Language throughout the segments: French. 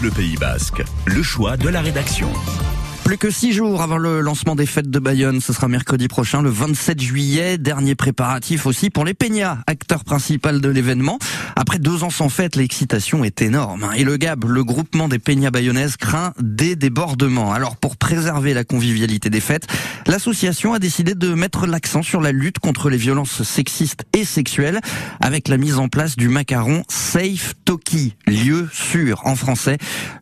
Bleu Pays Basque, le choix de la rédaction. Plus que six jours avant le lancement des fêtes de Bayonne, ce sera mercredi prochain, le 27 juillet. Dernier préparatif aussi pour les Peñas, acteur principal de l'événement. Après deux ans sans fête, l'excitation est énorme. Et le GAB, le groupement des Peñas bayonnaises, craint des débordements. Alors pour préserver la convivialité des fêtes, l'association a décidé de mettre l'accent sur la lutte contre les violences sexistes et sexuelles avec la mise en place du macaron Safe Toki, lieu sûr en français.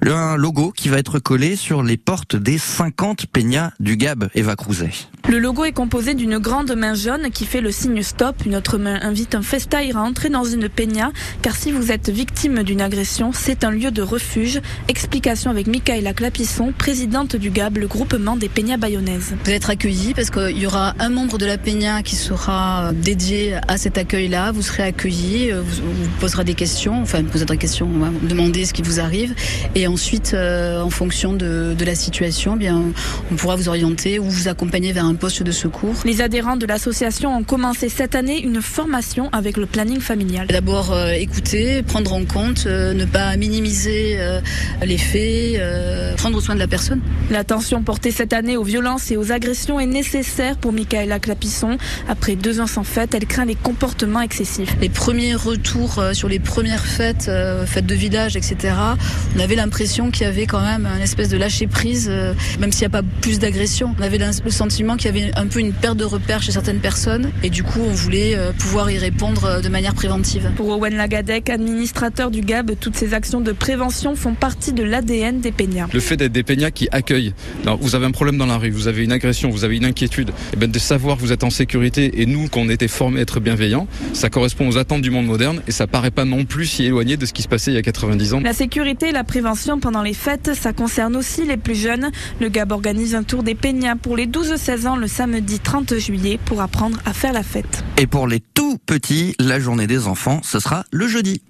Un logo qui va être collé sur les portes des 50 peñas du Gab, Eva Crouzet. Le logo est composé d'une grande main jaune qui fait le signe stop. Une autre main invite un festaire à entrer dans une peña, car si vous êtes victime d'une agression, c'est un lieu de refuge. Explication avec Michaela Clapisson, présidente du GAB, le groupement des peñas bayonnaises. Vous être accueillis parce qu'il y aura un membre de la peña qui sera dédié à cet accueil-là. Vous serez accueillis, vous, vous posera des questions, enfin vous poserez des questions, on va demander ce qui vous arrive, et ensuite, euh, en fonction de, de la situation, bien on pourra vous orienter ou vous accompagner vers un poste de secours. Les adhérents de l'association ont commencé cette année une formation avec le planning familial. D'abord euh, écouter, prendre en compte, euh, ne pas minimiser euh, les faits, euh, prendre soin de la personne. L'attention portée cette année aux violences et aux agressions est nécessaire pour Michaela Clapisson. Après deux ans sans fête, elle craint les comportements excessifs. Les premiers retours euh, sur les premières fêtes, euh, fêtes de village, etc., on avait l'impression qu'il y avait quand même une espèce de lâcher prise, euh, même s'il n'y a pas plus d'agression. On avait le sentiment qu'il y avait un peu une perte de repères chez certaines personnes et du coup on voulait pouvoir y répondre de manière préventive. Pour Owen Lagadec, administrateur du GAB, toutes ces actions de prévention font partie de l'ADN des Peñas. Le fait d'être des peñas qui accueillent, Alors, vous avez un problème dans la rue, vous avez une agression, vous avez une inquiétude, et ben de savoir que vous êtes en sécurité et nous qu'on était formés à être bienveillants, ça correspond aux attentes du monde moderne et ça paraît pas non plus si éloigné de ce qui se passait il y a 90 ans. La sécurité et la prévention pendant les fêtes, ça concerne aussi les plus jeunes. Le GAB organise un tour des Peñas pour les 12-16 ans le samedi 30 juillet pour apprendre à faire la fête. Et pour les tout petits, la journée des enfants, ce sera le jeudi.